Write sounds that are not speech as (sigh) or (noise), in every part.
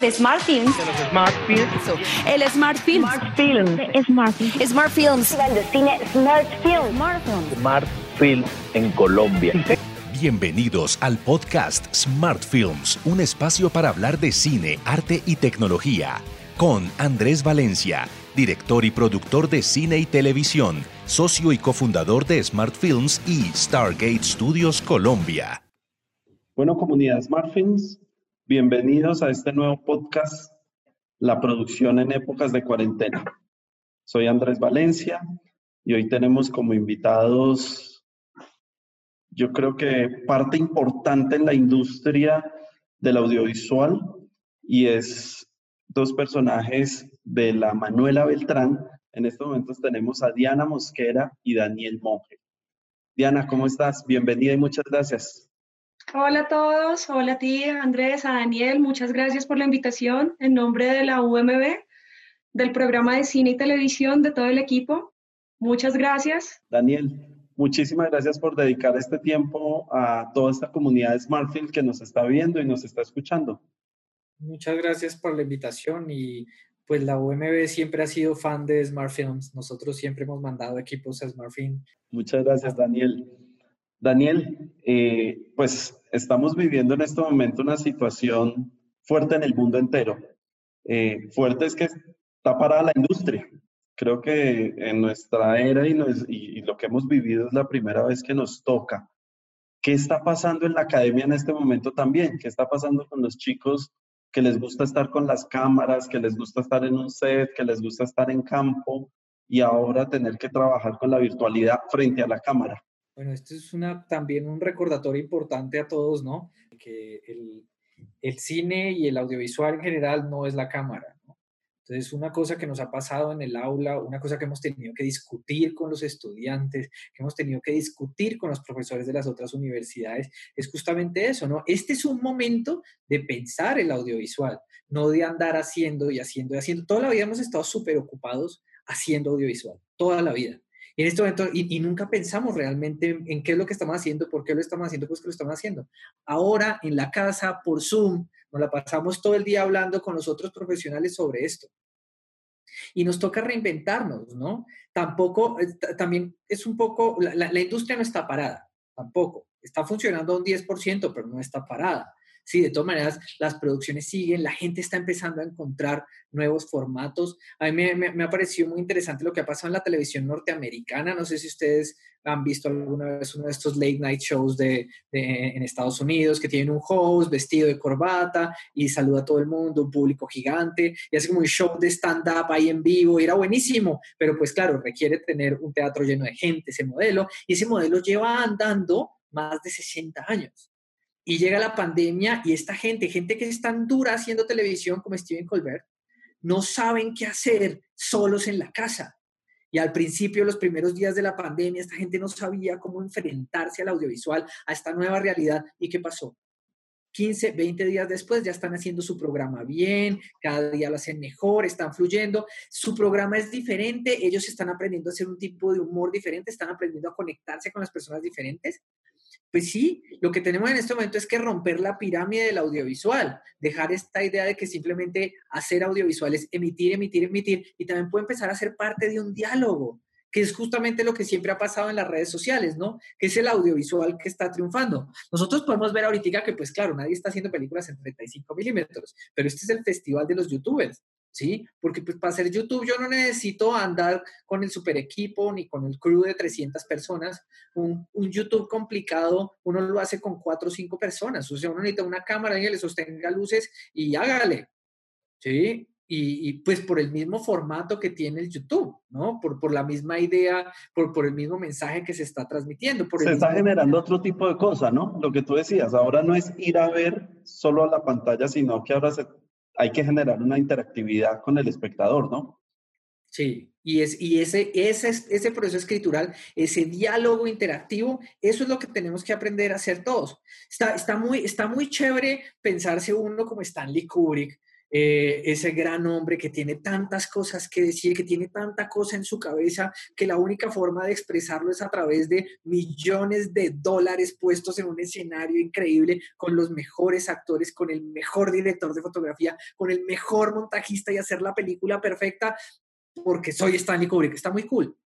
Smart Films. Smart Films. El Smart Films. Smart Films. Smart Films. Smart Films. de cine Smart Film. Smart Films. Smart Films en Colombia. Bienvenidos al podcast Smart Films, un espacio para hablar de cine, arte y tecnología, con Andrés Valencia, director y productor de cine y televisión, socio y cofundador de Smart Films y Stargate Studios Colombia. Bueno, comunidad Smart Films, bienvenidos a este nuevo podcast, La producción en épocas de cuarentena. Soy Andrés Valencia y hoy tenemos como invitados, yo creo que parte importante en la industria del audiovisual y es dos personajes de la Manuela Beltrán. En estos momentos tenemos a Diana Mosquera y Daniel Monge. Diana, ¿cómo estás? Bienvenida y muchas gracias. Hola a todos, hola a ti, Andrés, a Daniel, muchas gracias por la invitación en nombre de la UMB, del programa de cine y televisión, de todo el equipo. Muchas gracias. Daniel, muchísimas gracias por dedicar este tiempo a toda esta comunidad de Smartfield que nos está viendo y nos está escuchando. Muchas gracias por la invitación y pues la UMB siempre ha sido fan de Smart Films. Nosotros siempre hemos mandado equipos a Smart Film. Muchas gracias, Daniel. Daniel, eh, pues estamos viviendo en este momento una situación fuerte en el mundo entero. Eh, fuerte es que está parada la industria. Creo que en nuestra era y, y lo que hemos vivido es la primera vez que nos toca. ¿Qué está pasando en la academia en este momento también? ¿Qué está pasando con los chicos que les gusta estar con las cámaras, que les gusta estar en un set, que les gusta estar en campo y ahora tener que trabajar con la virtualidad frente a la cámara? Bueno, esto es una, también un recordatorio importante a todos, ¿no? Que el, el cine y el audiovisual en general no es la cámara, ¿no? Entonces, una cosa que nos ha pasado en el aula, una cosa que hemos tenido que discutir con los estudiantes, que hemos tenido que discutir con los profesores de las otras universidades, es justamente eso, ¿no? Este es un momento de pensar el audiovisual, no de andar haciendo y haciendo y haciendo. Toda la vida hemos estado súper ocupados haciendo audiovisual, toda la vida. En este momento, y, nunca pensamos realmente en, qué es lo que estamos haciendo, por qué lo estamos haciendo, pues que lo estamos haciendo. Ahora, en la casa, por Zoom, nos la pasamos todo el día hablando con los otros profesionales sobre esto. Y nos toca reinventarnos, ¿no? Tampoco, eh, ta- también es un poco, la, la- industria no está parada, tampoco. Está funcionando un 10%, pero no está parada. Sí, de todas maneras, las producciones siguen, la gente está empezando a encontrar nuevos formatos. A mí me, ha parecido muy interesante lo que ha pasado en la televisión norteamericana. No sé si ustedes han visto alguna vez uno de estos late night shows de, de- en Estados Unidos que tienen un host vestido de corbata y saluda a todo el mundo, un público gigante y hace como un show de stand-up ahí en vivo y era buenísimo, pero pues claro, requiere tener un teatro lleno de gente, ese modelo, y ese modelo lleva andando más de 60 años. Y llega la pandemia y esta gente, gente que es tan dura haciendo televisión como Steven Colbert, no saben qué hacer solos en la casa. Y al principio, los primeros días de la pandemia, esta gente no sabía cómo enfrentarse al audiovisual, a esta nueva realidad. ¿Y qué pasó? 15, 20 días después ya están haciendo su programa bien, cada día lo hacen mejor, están fluyendo, su programa es diferente, ellos están aprendiendo a hacer un tipo de humor diferente, están aprendiendo a conectarse con las personas diferentes. Pues sí, lo que tenemos en este momento es que romper la pirámide del audiovisual, dejar esta idea de que simplemente hacer audiovisual es emitir, emitir, emitir, y también puede empezar a ser parte de un diálogo, que es justamente lo que siempre ha pasado en las redes sociales, ¿no? Que es el audiovisual que está triunfando. Nosotros podemos ver ahorita que, pues claro, nadie está haciendo películas en 35 milímetros, pero este es el festival de los youtubers. ¿Sí? Porque pues, para hacer YouTube yo no necesito andar con el super equipo ni con el crew de 300 personas un, un, YouTube complicado, uno lo hace con cuatro o cinco personas. O sea, uno necesita una cámara y le sostenga luces y hágale. ¿Sí? Y, y, pues por el mismo formato que tiene el YouTube, ¿no? Por, por la misma idea, por, por el mismo mensaje que se está transmitiendo. Por se está generando otro tipo de cosa, ¿no? Lo que tú decías, ahora no es ir a ver solo a la pantalla, sino que ahora se, hay que generar una interactividad con el espectador, ¿no? Sí, y, es, y ese, ese, ese proceso escritural, ese diálogo interactivo, eso es lo que tenemos que aprender a hacer todos. Está, está, muy, está muy chévere pensarse uno como Stanley Kubrick, eh, ese gran hombre que tiene tantas cosas que decir, que tiene tanta cosa en su cabeza, que la única forma de expresarlo es a través de millones de dólares puestos en un escenario increíble con los mejores actores, con el mejor director de fotografía, con el mejor montajista y hacer la película perfecta porque soy Stanley Kubrick. Está muy cool,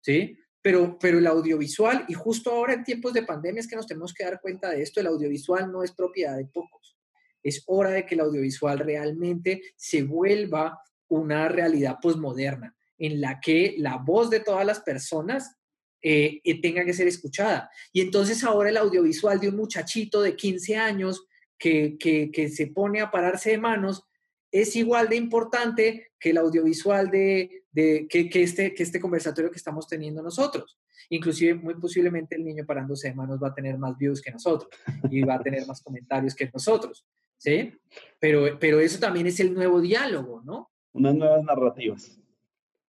¿sí? Pero, pero el audiovisual, y justo ahora en tiempos de pandemia es que nos tenemos que dar cuenta de esto, el audiovisual no es propiedad de pocos es hora de que el audiovisual realmente se vuelva una realidad posmoderna, en la que la voz de todas las personas eh, eh, tenga que ser escuchada. Y entonces ahora el audiovisual de un muchachito de 15 años que, que, se pone a pararse de manos es igual de importante que el audiovisual de, de que, este, que este conversatorio que estamos teniendo nosotros. Inclusive, muy posiblemente el niño parándose de manos va a tener más views que nosotros y va a tener más comentarios que nosotros. ¿Sí? Pero, pero eso también es el nuevo diálogo, ¿no? Unas nuevas narrativas.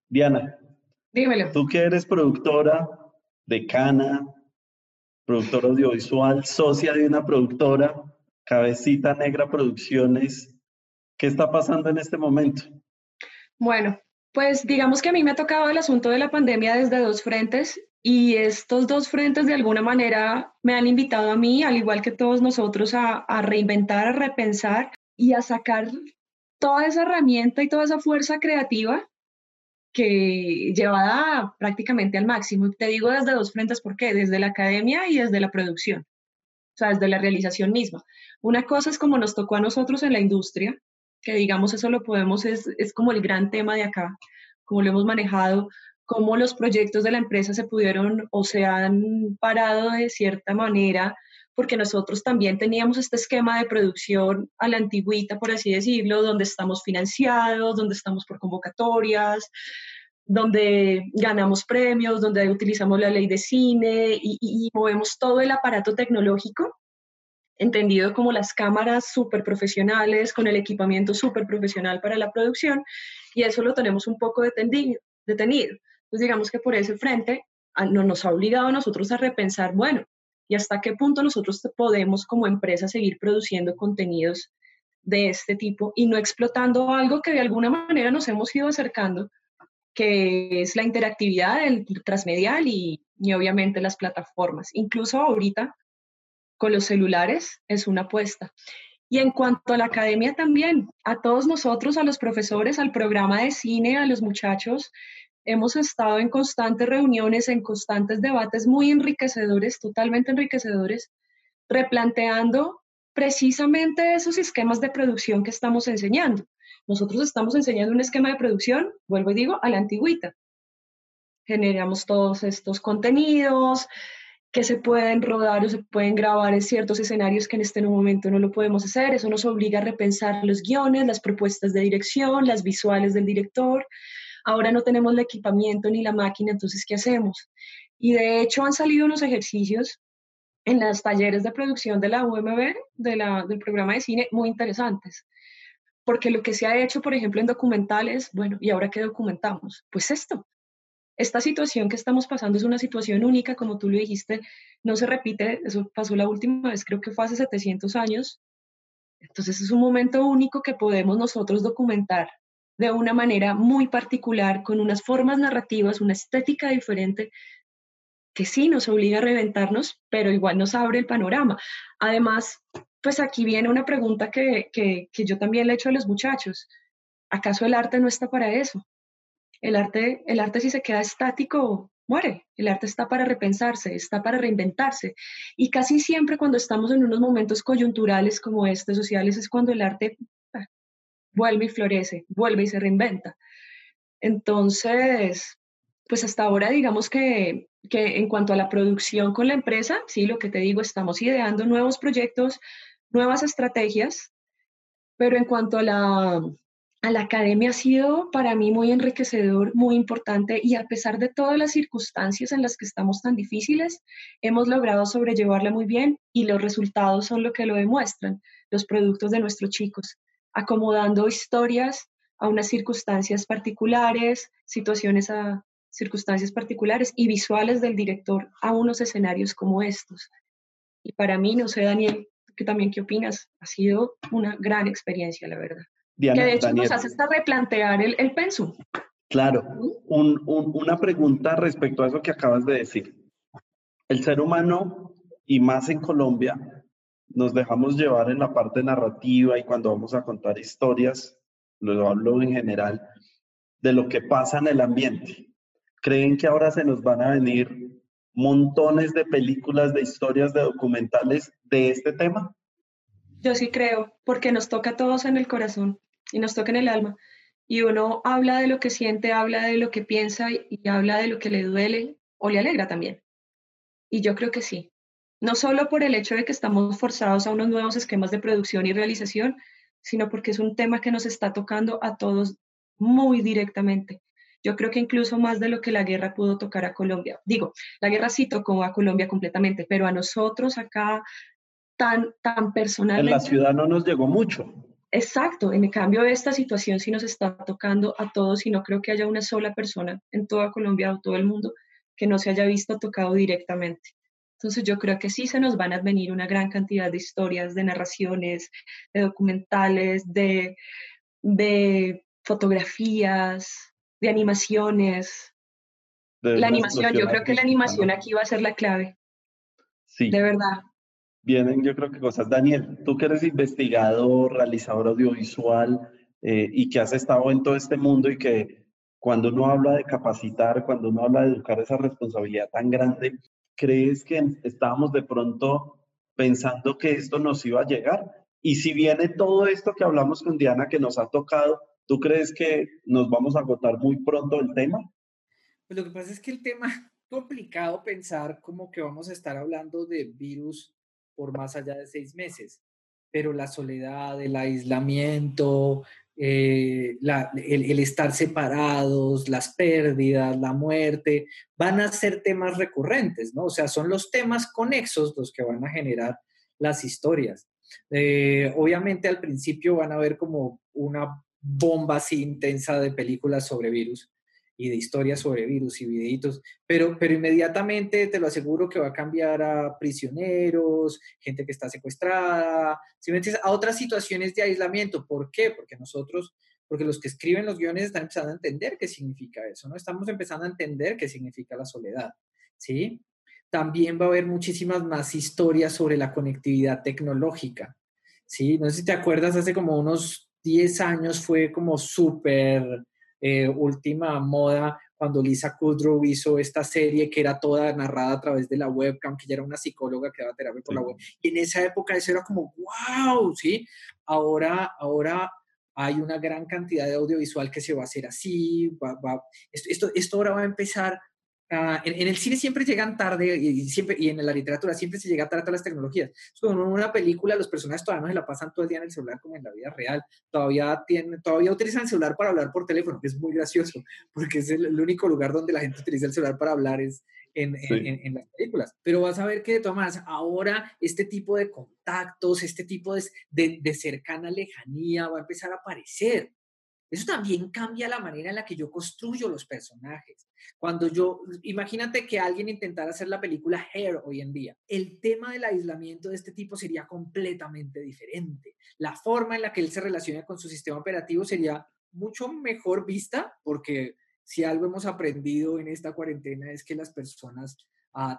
Diana. Dímelo. Tú que eres productora, decana, productora audiovisual, socia de una productora, Cabecita Negra Producciones, ¿qué está pasando en este momento? Bueno, pues digamos que a mí me ha tocado el asunto de la pandemia desde dos frentes y estos dos frentes de alguna manera me han invitado a mí, al igual que todos nosotros, a, reinventar, a repensar y a sacar toda esa herramienta y toda esa fuerza creativa que llevada prácticamente al máximo. Te digo desde dos frentes, ¿por qué? Desde la academia y desde la producción, o sea, desde la realización misma. Una cosa es como nos tocó a nosotros en la industria, que digamos eso lo podemos, es, es como el gran tema de acá, como lo hemos manejado cómo los proyectos de la empresa se pudieron o se han parado de cierta manera, porque nosotros también teníamos este esquema de producción a la antigüita, por así decirlo, donde estamos financiados, donde estamos por convocatorias, donde ganamos premios, donde utilizamos la ley de cine y, movemos todo el aparato tecnológico, entendido como las cámaras súper profesionales, con el equipamiento súper profesional para la producción, y eso lo tenemos un poco detenido. detenido. Entonces, digamos que por ese frente no nos ha obligado a nosotros a repensar, bueno, ¿y hasta qué punto nosotros podemos como empresa seguir produciendo contenidos de este tipo y no explotando algo que de alguna manera nos hemos ido acercando, que es la interactividad del transmedial y, y obviamente las plataformas. Incluso ahorita con los celulares es una apuesta. Y en cuanto a la academia también, a todos nosotros, a los profesores, al programa de cine, a los muchachos, hemos estado en constantes reuniones, en constantes debates muy enriquecedores, totalmente enriquecedores, replanteando precisamente esos esquemas de producción que estamos enseñando. Nosotros estamos enseñando un esquema de producción, vuelvo y digo, a la antigüita. Generamos todos estos contenidos que se pueden rodar o se pueden grabar en ciertos escenarios que en este momento no lo podemos hacer. Eso nos obliga a repensar los guiones, las propuestas de dirección, las visuales del director, Ahora no tenemos el equipamiento ni la máquina, entonces, ¿qué hacemos? Y de hecho han salido unos ejercicios en los talleres de producción de la UMB, del programa de cine, muy interesantes. Porque lo que se ha hecho, por ejemplo, en documentales, bueno, ¿y ahora qué documentamos? Pues esto. Esta situación que estamos pasando es una situación única, como tú lo dijiste, no se repite, eso pasó la última vez, creo que fue hace 700 años. Entonces es un momento único que podemos nosotros documentar de una manera muy particular, con unas formas narrativas, una estética diferente, que sí nos obliga a reventarnos, pero igual nos abre el panorama. Además, pues aquí viene una pregunta que, que, que yo también le he hecho a los muchachos. ¿Acaso el arte no está para eso? El arte, el arte si se queda estático, muere. El arte está para repensarse, está para reinventarse. Y casi siempre cuando estamos en unos momentos coyunturales como este, sociales, es cuando el arte vuelve y florece, vuelve y se reinventa. Entonces, pues hasta ahora digamos que, que en cuanto a la producción con la empresa, sí, lo que te digo, estamos ideando nuevos proyectos, nuevas estrategias, pero en cuanto a la, a la academia ha sido para mí muy enriquecedor, muy importante y a pesar de todas las circunstancias en las que estamos tan difíciles, hemos logrado sobrellevarla muy bien y los resultados son lo que lo demuestran, los productos de nuestros chicos acomodando historias a unas circunstancias particulares, situaciones a circunstancias particulares y visuales del director a unos escenarios como estos. Y para mí, no sé, Daniel, que también qué opinas, ha sido una gran experiencia, la verdad. que de hecho nos hace hasta replantear el, el pensum. Claro, una pregunta respecto a eso que acabas de decir. El ser humano, y más en Colombia, nos dejamos llevar en la parte narrativa y cuando vamos a contar historias, lo hablo en general, de lo que pasa en el ambiente. ¿Creen que ahora se nos van a venir montones de películas, de historias, de documentales de este tema? Yo sí creo, porque nos toca a todos en el corazón y nos toca en el alma y uno habla de lo que siente, habla de lo que piensa y, habla de lo que le duele o le alegra también. Y yo creo que sí. No solo por el hecho de que estamos forzados a unos nuevos esquemas de producción y realización, sino porque es un tema que nos está tocando a todos muy directamente. Yo creo que incluso más de lo que la guerra pudo tocar a Colombia. Digo, la guerra sí tocó a Colombia completamente, pero a nosotros acá tan, tan personalmente. En la ciudad no nos llegó mucho. Exacto, en cambio esta situación sí nos está tocando a todos y no creo que haya una sola persona en toda Colombia o todo el mundo que no se haya visto tocado directamente. Entonces yo creo que sí se nos van a venir una gran cantidad de historias, de narraciones, de documentales, de, de fotografías, de animaciones. la animación, yo creo que la animación aquí va a ser la clave. Sí. De verdad vienen yo creo que cosas. Daniel, tú que eres investigador, realizador audiovisual eh, y que has estado en todo este mundo y que cuando uno habla de capacitar, cuando uno habla de educar esa responsabilidad tan grande, ¿crees que estábamos de pronto pensando que esto nos iba a llegar? Y si viene todo esto que hablamos con Diana que nos ha tocado, ¿tú crees que nos vamos a agotar muy pronto el tema? Pues lo que pasa es que el tema (laughs) complicado pensar como que vamos a estar hablando de virus por más allá de seis meses. Pero la soledad, el aislamiento, eh, el, estar separados, las pérdidas, la muerte, van a ser temas recurrentes, ¿no? O sea, son los temas conexos los que van a generar las historias. Eh, obviamente al principio van a ver como una bomba así intensa de películas sobre virus, y de historias sobre virus y videitos, pero, pero inmediatamente te lo aseguro que va a cambiar a prisioneros, gente que está secuestrada, a otras situaciones de aislamiento. ¿Por qué? Porque nosotros, porque los que escriben los guiones están empezando a entender qué significa eso, ¿no? Estamos empezando a entender qué significa la soledad, ¿sí? También va a haber muchísimas más historias sobre la conectividad tecnológica, ¿sí? No sé si te acuerdas, hace como unos 10 años fue como súper eh, última moda cuando Lisa Kudrow hizo esta serie que era toda narrada a través de la webcam, que ella era una psicóloga que daba terapia por la web. Y en esa época eso era como, wow, ¿sí? Ahora, ahora hay una gran cantidad de audiovisual que se va a hacer así, esto, esto, esto ahora va a empezar Ah, en, el cine siempre llegan tarde y, siempre, y en la literatura siempre se llega tarde a las tecnologías. Es como en una película los personajes todavía no se la pasan todo el día en el celular como en la vida real. Todavía, tienen, todavía utilizan el celular para hablar por teléfono, que es muy gracioso, porque es el, único lugar donde la gente utiliza el celular para hablar es en, en, las películas. Pero vas a ver que de todas maneras ahora este tipo de contactos, este tipo de, de, de cercana lejanía va a empezar a aparecer. Eso también cambia la manera en la que yo construyo los personajes. Cuando yo, imagínate que alguien intentara hacer la película Hair hoy en día, el tema del aislamiento de este tipo sería completamente diferente. La forma en la que él se relaciona con su sistema operativo sería mucho mejor vista, porque si algo hemos aprendido en esta cuarentena es que las personas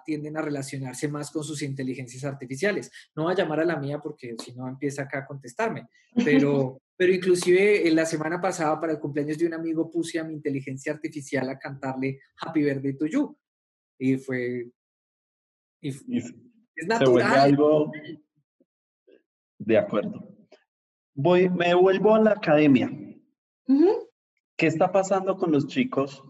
tienden a relacionarse más con sus inteligencias artificiales. No va a llamar a la mía porque si no empieza acá a contestarme, (laughs) pero, pero inclusive en la semana pasada para el cumpleaños de un amigo puse a mi inteligencia artificial a cantarle Happy Birthday to You. Y fue... es natural. algo... De acuerdo. Voy, me vuelvo a la academia. ¿Qué está pasando con los chicos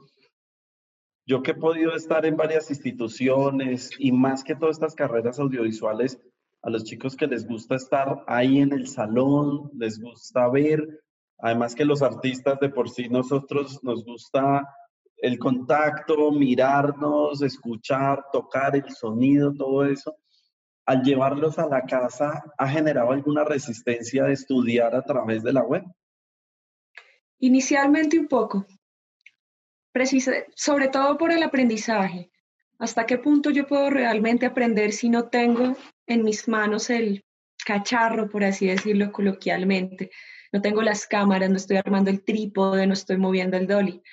yo que he podido estar en varias instituciones y más que todas estas carreras audiovisuales, a los chicos que les gusta estar ahí en el salón, les gusta ver, además que los artistas de por sí nosotros nos gusta el contacto, mirarnos, escuchar, tocar el sonido, todo eso. Al llevarlos a la casa, ¿ha generado alguna resistencia de estudiar a través de la web? Inicialmente un poco, sobre todo por el aprendizaje. ¿Hasta qué punto yo puedo realmente aprender si no tengo en mis manos el cacharro, por así decirlo coloquialmente? no tengo las cámaras, no estoy armando el trípode, no estoy moviendo el dolly.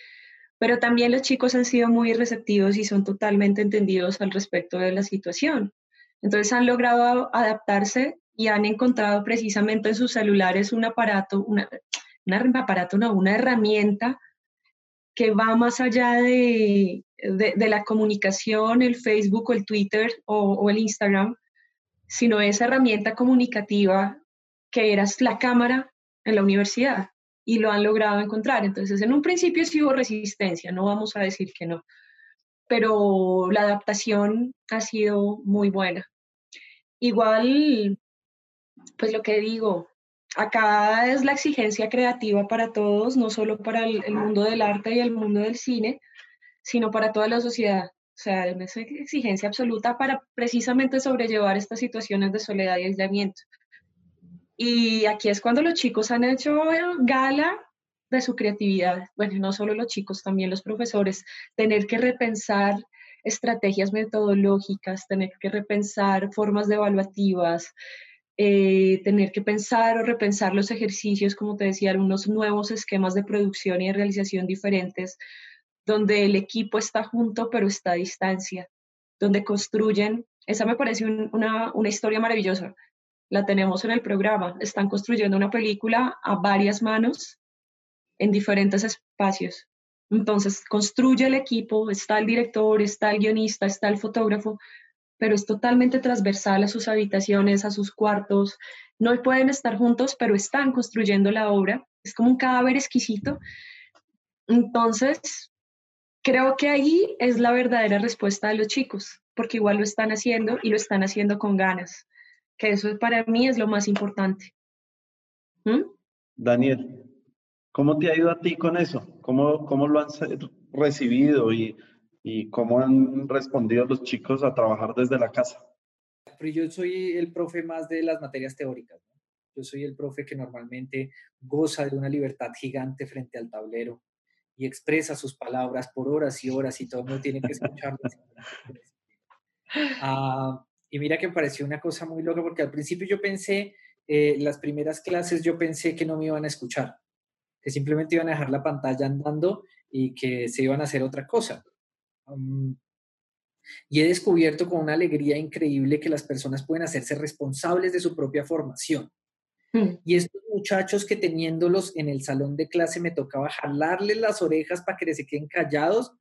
Pero también los chicos han sido muy receptivos y son totalmente entendidos al respecto de la situación. Entonces han logrado adaptarse y han encontrado precisamente en sus celulares un aparato, una, un aparato, no, una herramienta que va más allá de, de, la comunicación, el Facebook o el Twitter o, o, el Instagram, sino esa herramienta comunicativa que era la cámara en la universidad y lo han logrado encontrar. Entonces, en un principio sí hubo resistencia, no vamos a decir que no, pero la adaptación ha sido muy buena. Igual, pues lo que digo, acá es la exigencia creativa para todos, no solo para el, mundo del arte y el mundo del cine, sino para toda la sociedad. O sea, una exigencia absoluta para precisamente sobrellevar estas situaciones de soledad y aislamiento. Y aquí es cuando los chicos han hecho gala de su creatividad. Bueno, no solo los chicos, también los profesores, tener que repensar estrategias metodológicas, tener que repensar formas de evaluativas, eh, tener que pensar o repensar los ejercicios, como te decía, algunos nuevos esquemas de producción y de realización diferentes, donde el equipo está junto pero está a distancia, donde construyen, esa me parece una, una historia maravillosa, la tenemos en el programa, están construyendo una película a varias manos en diferentes espacios. Entonces, construye el equipo, está el director, está el guionista, está el fotógrafo, pero es totalmente transversal a sus habitaciones, a sus cuartos. No pueden estar juntos, pero están construyendo la obra. Es como un cadáver exquisito. Entonces, creo que ahí es la verdadera respuesta de los chicos, porque igual lo están haciendo y lo están haciendo con ganas, que eso para mí es lo más importante. ¿Mm? Daniel, ¿cómo te ha ido a ti con eso? ¿Cómo, cómo lo han recibido y, y cómo han respondido los chicos a trabajar desde la casa. Pero yo soy el profe más de las materias teóricas. Yo soy el profe que normalmente goza de una libertad gigante frente al tablero y expresa sus palabras por horas y horas y todo el mundo tiene que escucharlas. (laughs) Ah, y mira que me pareció una cosa muy loca porque al principio yo pensé, eh, las primeras clases yo pensé que no me iban a escuchar, que simplemente iban a dejar la pantalla andando y que se iban a hacer otra cosa y he descubierto con una alegría increíble que las personas pueden hacerse responsables de su propia formación. Mm. Y estos muchachos que teniéndolos en el salón de clase me tocaba jalarles las orejas para que se queden callados,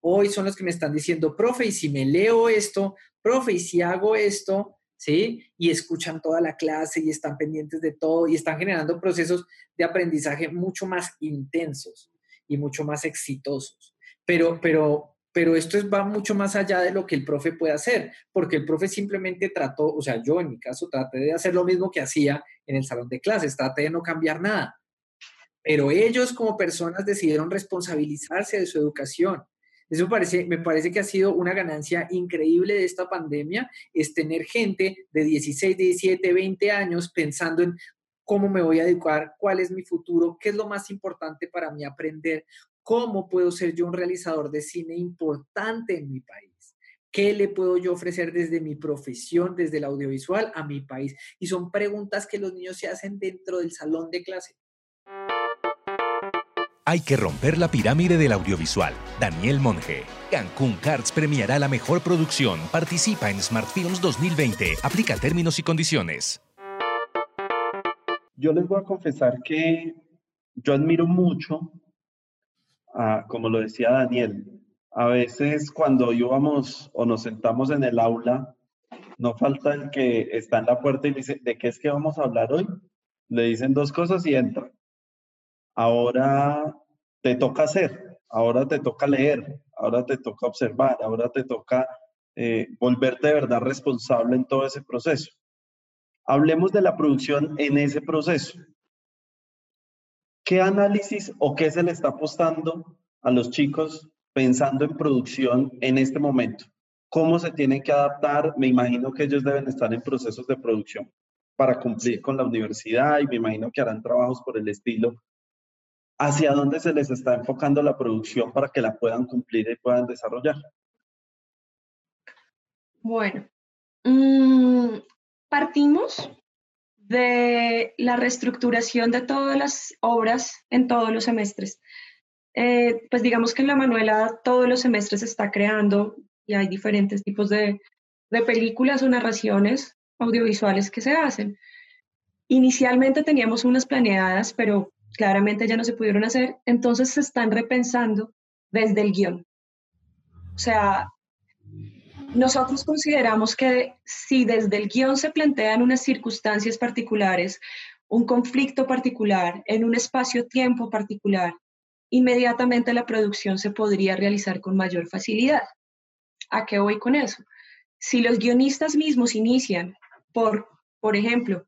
hoy son los que me están diciendo, profe, y si me leo esto, profe, y si hago esto, ¿sí? Y escuchan toda la clase y están pendientes de todo y están generando procesos de aprendizaje mucho más intensos y mucho más exitosos. Pero, pero pero esto va mucho más allá de lo que el profe puede hacer, porque el profe simplemente trató, o sea, yo en mi caso traté de hacer lo mismo que hacía en el salón de clases, traté de no cambiar nada, pero ellos como personas decidieron responsabilizarse de su educación. Eso parece, me parece que ha sido una ganancia increíble de esta pandemia, es tener gente de 16, 17, 20 años pensando en cómo me voy a educar, cuál es mi futuro, qué es lo más importante para mí aprender, ¿Cómo puedo ser yo un realizador de cine importante en mi país? ¿Qué le puedo yo ofrecer desde mi profesión, desde el audiovisual a mi país? Y son preguntas que los niños se hacen dentro del salón de clase. Hay que romper la pirámide del audiovisual. Daniel Monge. Cancún Cards premiará la mejor producción. Participa en Smart Films 2020. Aplica términos y condiciones. Yo les voy a confesar que yo admiro mucho como lo decía Daniel, a veces cuando íbamos o nos sentamos en el aula, no falta el que está en la puerta y dice, ¿de qué es que vamos a hablar hoy? Le dicen dos cosas y entra. Ahora te toca hacer, ahora te toca leer, ahora te toca observar, ahora te toca eh, volverte de verdad responsable en todo ese proceso. Hablemos de la producción en ese proceso. ¿Qué análisis o qué se le está apostando a los chicos pensando en producción en este momento? ¿Cómo se tienen que adaptar? Me imagino que ellos deben estar en procesos de producción para cumplir con la universidad y me imagino que harán trabajos por el estilo. ¿Hacia dónde se les está enfocando la producción para que la puedan cumplir y puedan desarrollar? Bueno, mm, partimos de la reestructuración de todas las obras en todos los semestres. Eh, pues digamos que en la Manuela todos los semestres se está creando y hay diferentes tipos de, de películas o narraciones audiovisuales que se hacen. Inicialmente teníamos unas planeadas, pero claramente ya no se pudieron hacer, entonces se están repensando desde el guion. O sea, nosotros consideramos que si desde el guion se plantean unas circunstancias particulares, un conflicto particular, en un espacio-tiempo particular, inmediatamente la producción se podría realizar con mayor facilidad. ¿A qué voy con eso? Si los guionistas mismos inician por, por ejemplo,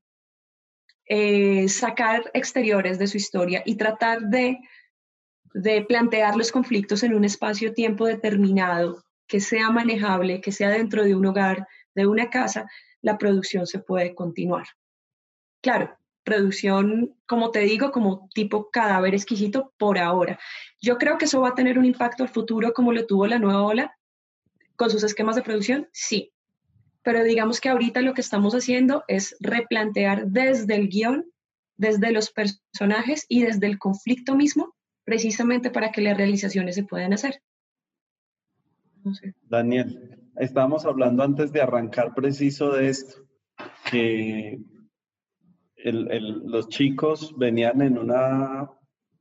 eh, sacar exteriores de su historia y tratar de, de plantear los conflictos en un espacio-tiempo determinado que sea manejable, que sea dentro de un hogar, de una casa, la producción se puede continuar. Claro, producción, como te digo, como tipo cadáver exquisito por ahora. Yo creo que eso va a tener un impacto al futuro como lo tuvo la nueva ola con sus esquemas de producción, sí. Pero digamos que ahorita lo que estamos haciendo es replantear desde el guion, desde los personajes y desde el conflicto mismo, precisamente para que las realizaciones se puedan hacer. Daniel, estábamos hablando antes de arrancar preciso de esto, que los chicos venían en una,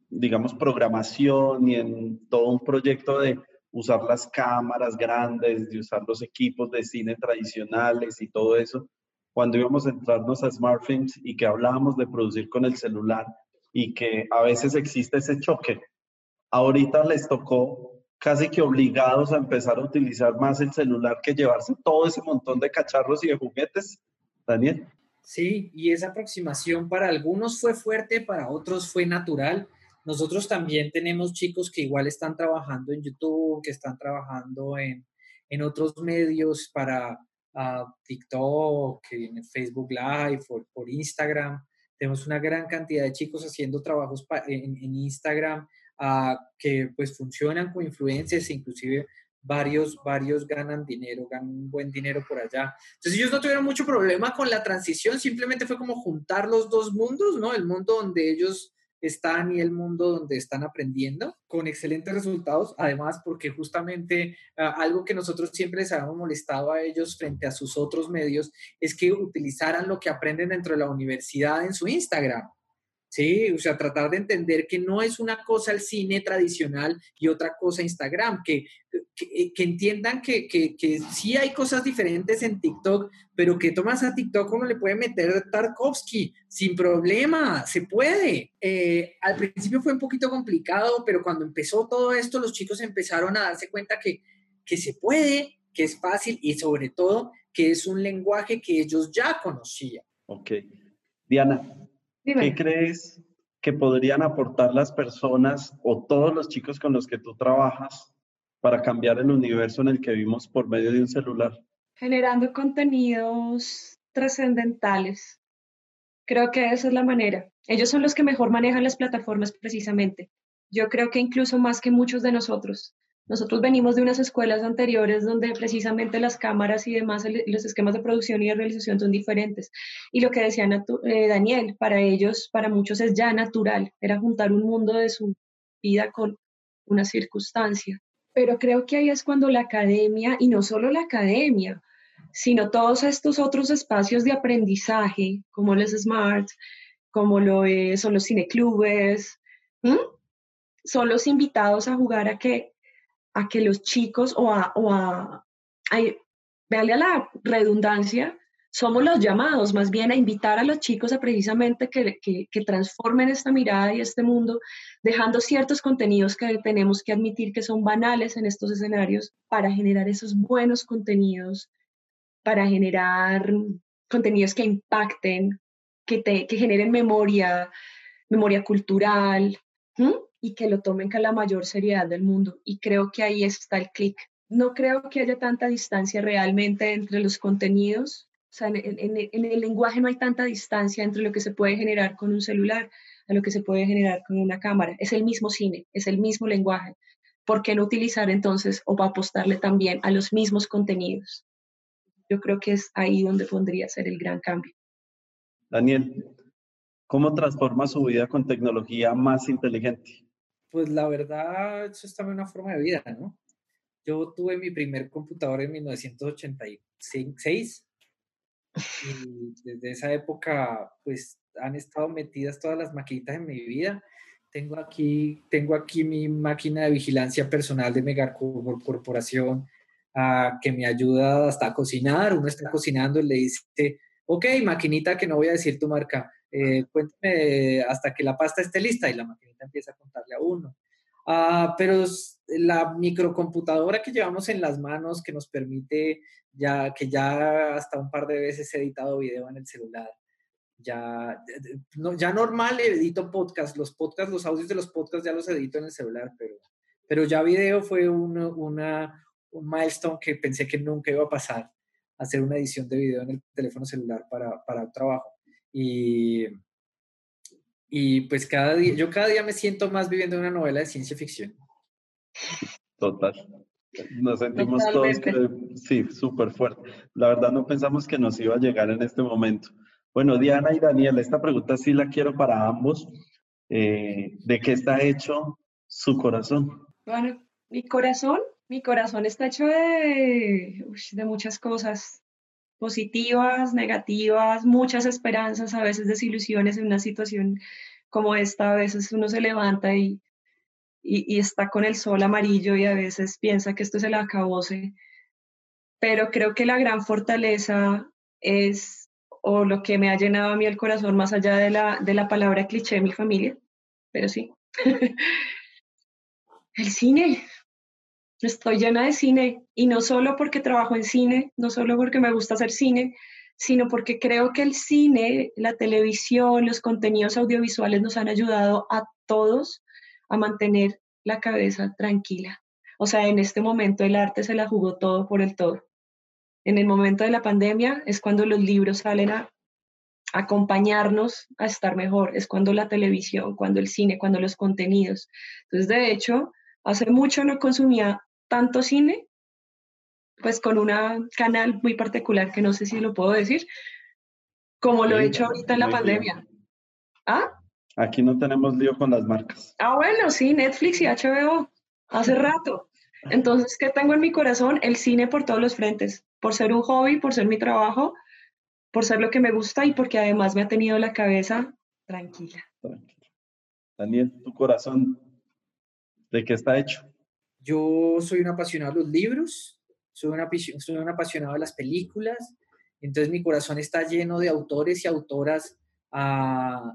digamos, programación y en todo un proyecto de usar las cámaras grandes, de usar los equipos de cine tradicionales y todo eso, cuando íbamos a entrarnos a smartphones y que hablábamos de producir con el celular y que a veces existe ese choque. Ahorita les tocó casi que obligados a empezar a utilizar más el celular que llevarse todo ese montón de cacharros y de juguetes. Daniel. Sí, y esa aproximación para algunos fue fuerte, para otros fue natural. Nosotros también tenemos chicos que igual están trabajando en YouTube, que están trabajando en, en otros medios para uh, TikTok, en Facebook Live, por, Instagram. Tenemos una gran cantidad de chicos haciendo trabajos en Instagram que pues funcionan con influencias, inclusive varios, varios ganan dinero, ganan buen dinero por allá. Entonces ellos no tuvieron mucho problema con la transición, simplemente fue como juntar los dos mundos, ¿no? El mundo donde ellos están y el mundo donde están aprendiendo con excelentes resultados, además porque justamente ah, algo que nosotros siempre les habíamos molestado a ellos frente a sus otros medios es que utilizaran lo que aprenden dentro de la universidad en su Instagram. Sí, o sea, tratar de entender que no es una cosa el cine tradicional y otra cosa Instagram, que, que, entiendan que, que, que, sí hay cosas diferentes en TikTok, pero que tomas a TikTok uno le puede meter Tarkovsky sin problema, se puede. Eh, al principio fue un poquito complicado, pero cuando empezó todo esto, los chicos empezaron a darse cuenta que, que se puede, que es fácil y sobre todo que es un lenguaje que ellos ya conocían. Ok. Diana, ¿Qué crees que podrían aportar las personas o todos los chicos con los que tú trabajas para cambiar el universo en el que vivimos por medio de un celular? Generando contenidos trascendentales. Creo que esa es la manera. Ellos son los que mejor manejan las plataformas precisamente. Yo creo que incluso más que muchos de nosotros. Nosotros venimos de unas escuelas anteriores donde precisamente las cámaras y demás, los esquemas de producción y de realización son diferentes. Y lo que decía eh, Daniel, para ellos, para muchos es ya natural, era juntar un mundo de su vida con una circunstancia. Pero creo que ahí es cuando la academia, y no solo la academia, sino todos estos otros espacios de aprendizaje, como los SMART, como lo son los cineclubes, son los invitados a jugar a que a que los chicos o a, o a, a, a la redundancia, somos los llamados más bien a invitar a los chicos a precisamente que, que, que, transformen esta mirada y este mundo, dejando ciertos contenidos que tenemos que admitir que son banales en estos escenarios para generar esos buenos contenidos, para generar contenidos que impacten, que, te, que generen memoria, memoria cultural y que lo tomen con la mayor seriedad del mundo. Y creo que ahí está el clic. No creo que haya tanta distancia realmente entre los contenidos. O sea, en, en, el lenguaje no hay tanta distancia entre lo que se puede generar con un celular a lo que se puede generar con una cámara. Es el mismo cine, es el mismo lenguaje. ¿Por qué no utilizar entonces o apostarle también a los mismos contenidos? Yo creo que es ahí donde podría ser el gran cambio. Daniel, ¿cómo transforma su vida con tecnología más inteligente? Pues la verdad, eso es también una forma de vida, ¿no? Yo tuve mi primer computador en 1986 y desde esa época, pues han estado metidas todas las maquinitas en mi vida. Tengo aquí, tengo aquí mi máquina de vigilancia personal de Mega Corporación uh, que me ayuda hasta a cocinar. Uno está cocinando y le dice, ok, maquinita, que no voy a decir tu marca, eh, cuéntame hasta que la pasta esté lista y la maquinita empieza a contarle a uno. Uh, pero la microcomputadora que llevamos en las manos que nos permite ya que ya hasta un par de veces he editado video en el celular. Ya, no, ya normal edito podcast, los podcasts, los audios de los podcasts ya los edito en el celular, pero, pero ya video fue un, una, un milestone que pensé que nunca iba a pasar, hacer una edición de video en el teléfono celular para, para trabajo. Y, y pues cada día, yo cada día me siento más viviendo una novela de ciencia ficción. Total. Nos sentimos todos, sí, súper fuerte. La verdad no pensamos que nos iba a llegar en este momento. Bueno, Diana y Daniel, esta pregunta sí la quiero para ambos. Eh, ¿De qué está hecho su corazón? Bueno, mi corazón, mi corazón está hecho de, de muchas cosas positivas, negativas, muchas esperanzas, a veces desilusiones en una situación como esta. A veces uno se levanta y y, está con el sol amarillo y a veces piensa que esto es el acabose. Pero creo que la gran fortaleza es, o lo que me ha llenado a mí el corazón más allá de la, de la palabra cliché, mi familia, pero sí. (laughs) el cine. Estoy llena de cine y no solo porque trabajo en cine, no solo porque me gusta hacer cine, sino porque creo que el cine, la televisión, los contenidos audiovisuales nos han ayudado a todos a mantener la cabeza tranquila. O sea, en este momento el arte se la jugó todo por el todo. En el momento de la pandemia es cuando los libros salen a acompañarnos a estar mejor, es cuando la televisión, cuando el cine, cuando los contenidos. Entonces, de hecho, hace mucho no consumía tanto cine, pues con un canal muy particular que no sé si lo puedo decir, como lo he hecho ahorita en la pandemia. ¿Ah? Aquí no tenemos lío con las marcas. Ah, bueno, sí, Netflix y HBO, hace rato. Entonces, ¿qué tengo en mi corazón? El cine por todos los frentes, por ser un hobby, por ser mi trabajo, por ser lo que me gusta y porque además me ha tenido la cabeza tranquila. Daniel, tu corazón, ¿de qué está hecho? Yo soy un apasionado de los libros, soy, una, soy un apasionado de las películas, entonces mi corazón está lleno de autores y autoras uh,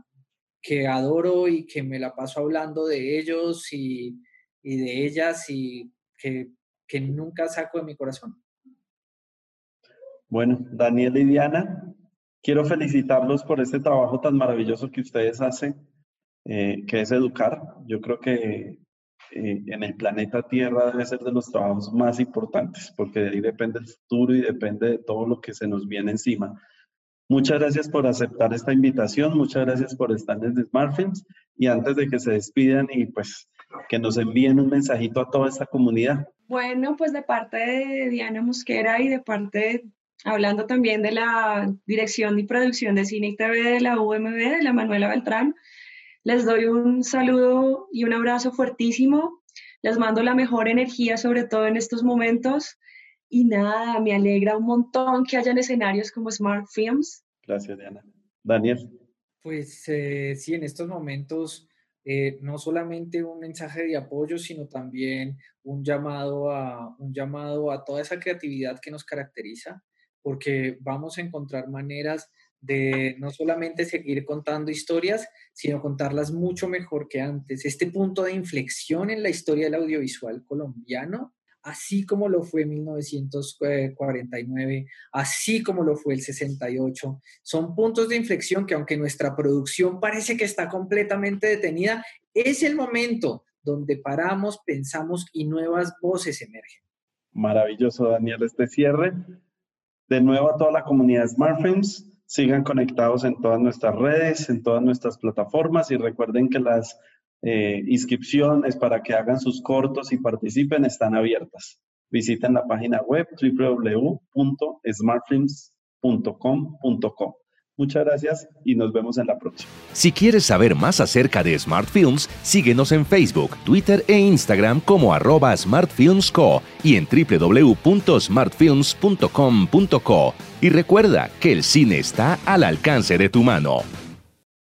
que adoro y que me la paso hablando de ellos y, de ellas y que, que, nunca saco de mi corazón. Bueno, Daniel y Diana, quiero felicitarlos por este trabajo tan maravilloso que ustedes hacen, eh, que es educar. Yo creo que eh, en el planeta Tierra debe ser de los trabajos más importantes, porque de ahí depende el futuro y depende de todo lo que se nos viene encima. Muchas gracias por aceptar esta invitación, muchas gracias por estar desde SmartFilms y antes de que se despidan y pues que nos envíen un mensajito a toda esta comunidad. Bueno, pues de parte de Diana Mosquera y de parte, hablando también de la dirección y producción de cine y TV de la UMB, de la Manuela Beltrán, les doy un saludo y un abrazo fuertísimo. Les mando la mejor energía, sobre todo en estos momentos. Y nada, me alegra un montón que hayan escenarios como Smart Films. Gracias, Diana. Daniel. Pues eh, sí, en estos momentos eh, no solamente un mensaje de apoyo, sino también un llamado, a, un llamado a toda esa creatividad que nos caracteriza, porque vamos a encontrar maneras de no solamente seguir contando historias, sino contarlas mucho mejor que antes. Este punto de inflexión en la historia del audiovisual colombiano así como lo fue 1949, así como lo fue el 68. Son puntos de inflexión que aunque nuestra producción parece que está completamente detenida, es el momento donde paramos, pensamos y nuevas voces emergen. Maravilloso, Daniel, este cierre. De nuevo a toda la comunidad SmartFilms, sigan conectados en todas nuestras redes, en todas nuestras plataformas y recuerden que las eh, inscripciones para que hagan sus cortos y participen están abiertas. Visiten la página web www.smartfilms.com.co. Muchas gracias y nos vemos en la próxima. Si quieres saber más acerca de Smart Films, síguenos en Facebook, Twitter e Instagram como arroba smartfilmsco y en www.smartfilms.com.co. Y recuerda que el cine está al alcance de tu mano.